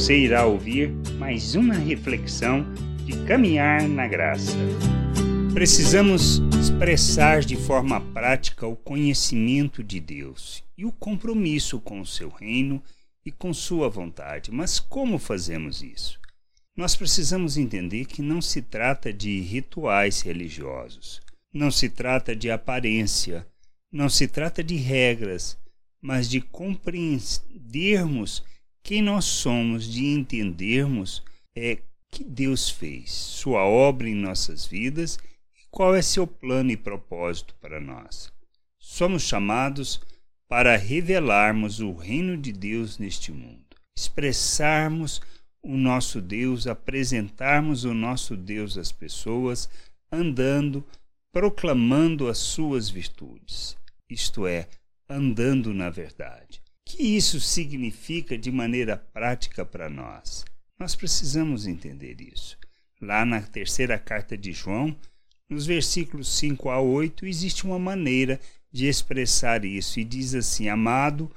Você irá ouvir mais uma reflexão de caminhar na graça. Precisamos expressar de forma prática o conhecimento de Deus e o compromisso com o seu reino e com sua vontade. Mas como fazemos isso? Nós precisamos entender que não se trata de rituais religiosos, não se trata de aparência, não se trata de regras, mas de compreendermos quem nós somos, de entendermos é que Deus fez, sua obra em nossas vidas e qual é seu plano e propósito para nós. Somos chamados para revelarmos o reino de Deus neste mundo, expressarmos o nosso Deus, apresentarmos o nosso Deus às pessoas, andando, proclamando as suas virtudes, isto é, andando na verdade. Que isso significa de maneira prática para nós? Nós precisamos entender isso. Lá na terceira carta de João, nos versículos 5 a 8, existe uma maneira de expressar isso e diz assim: Amado,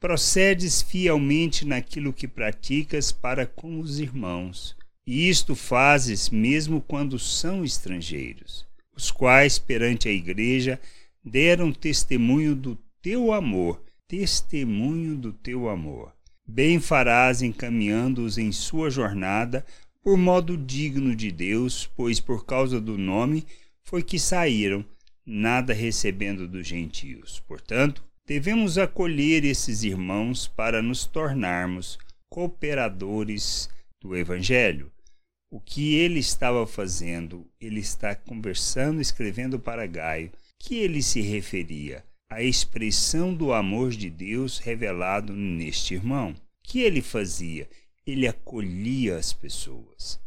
procedes fielmente naquilo que praticas para com os irmãos, e isto fazes mesmo quando são estrangeiros, os quais perante a igreja deram testemunho do teu amor, testemunho do teu amor. Bem farás encaminhando-os em sua jornada por modo digno de Deus, pois por causa do nome foi que saíram, nada recebendo dos gentios. Portanto, devemos acolher esses irmãos para nos tornarmos cooperadores do Evangelho. O que ele estava fazendo? Ele está conversando, escrevendo para Gaio, que ele se referia à expressão do amor de Deus revelado neste irmão. que ele fazia? Ele acolhia as pessoas.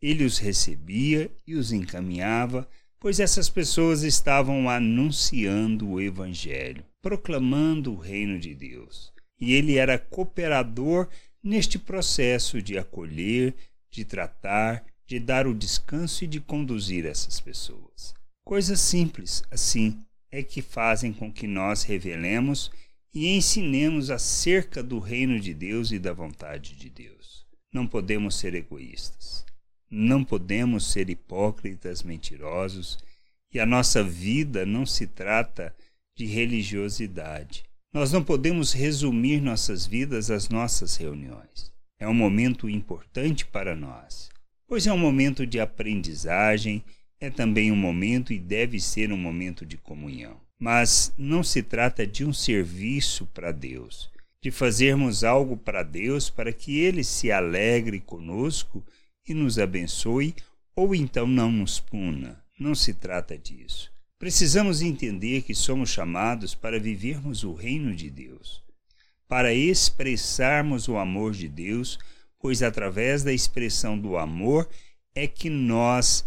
Ele os recebia e os encaminhava, pois essas pessoas estavam anunciando o Evangelho proclamando o reino de Deus. E ele era cooperador neste processo de acolher, de tratar, de dar o descanso e de conduzir essas pessoas. Coisas simples, assim, é que fazem com que nós revelemos e ensinemos acerca do reino de Deus e da vontade de Deus. Não podemos ser egoístas. Não podemos ser hipócritas, mentirosos, e a nossa vida não se trata de religiosidade. Nós não podemos resumir nossas vidas às nossas reuniões. É um momento importante para nós, pois é um momento de aprendizagem, é também um momento e deve ser um momento de comunhão. Mas não se trata de um serviço para Deus, de fazermos algo para Deus para que Ele se alegre conosco e nos abençoe, ou então não nos puna. Não se trata disso. Precisamos entender que somos chamados para vivermos o reino de Deus, para expressarmos o amor de Deus, pois através da expressão do amor é que nós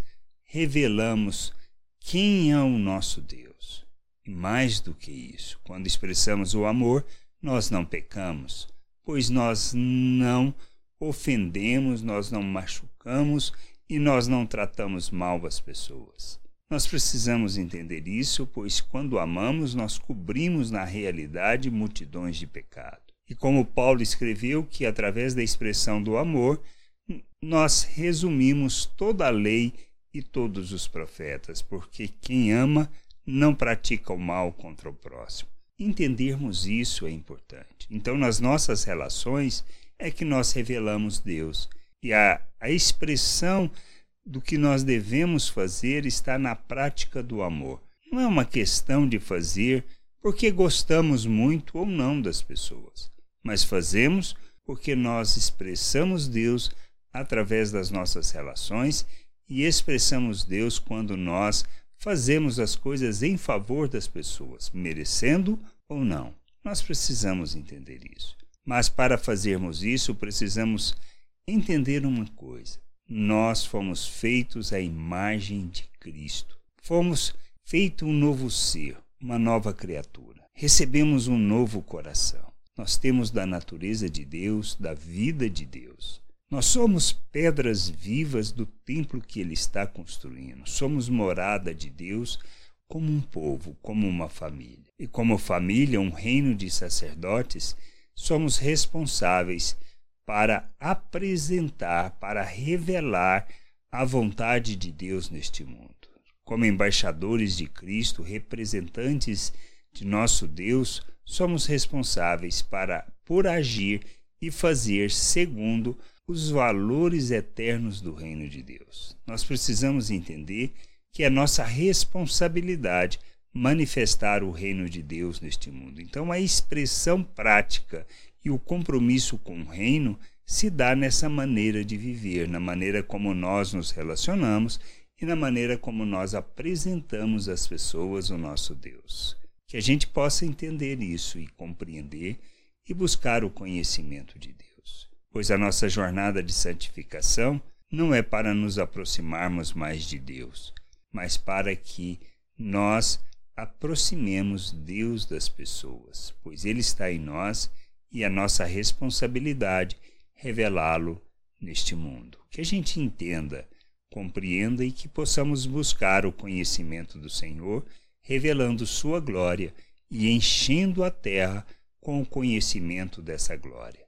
revelamos quem é o nosso Deus. E mais do que isso, quando expressamos o amor, nós não pecamos, pois nós não ofendemos, nós não machucamos e nós não tratamos mal as pessoas. Nós precisamos entender isso, pois quando amamos, nós cobrimos na realidade multidões de pecado. E como Paulo escreveu que através da expressão do amor, nós resumimos toda a lei e todos os profetas, porque quem ama não pratica o mal contra o próximo. Entendermos isso é importante. Então, nas nossas relações é que nós revelamos Deus. E a, a expressão do que nós devemos fazer está na prática do amor. Não é uma questão de fazer porque gostamos muito ou não das pessoas, mas fazemos porque nós expressamos Deus através das nossas relações e expressamos Deus quando nós fazemos as coisas em favor das pessoas, merecendo ou não. Nós precisamos entender isso. Mas para fazermos isso, precisamos entender uma coisa: nós fomos feitos à imagem de Cristo. Fomos feito um novo ser, uma nova criatura. Recebemos um novo coração. Nós temos da natureza de Deus, da vida de Deus. Nós somos pedras vivas do templo que Ele está construindo. Somos morada de Deus como um povo, como uma família. E como família, um reino de sacerdotes, somos responsáveis para apresentar, para revelar a vontade de Deus neste mundo. Como embaixadores de Cristo, representantes de nosso Deus, somos responsáveis para por agir e fazer segundo os valores eternos do reino de Deus. Nós precisamos entender que é nossa responsabilidade manifestar o reino de Deus neste mundo. Então, a expressão prática e o compromisso com o reino se dá nessa maneira de viver, na maneira como nós nos relacionamos e na maneira como nós apresentamos às pessoas o nosso Deus. Que a gente possa entender isso e compreender e buscar o conhecimento de Deus. Pois a nossa jornada de santificação não é para nos aproximarmos mais de Deus, mas para que nós aproximemos Deus das pessoas, pois Ele está em nós e a nossa responsabilidade revelá-lo neste mundo. Que a gente entenda, compreenda e que possamos buscar o conhecimento do Senhor, revelando Sua glória e enchendo a terra com o conhecimento dessa glória.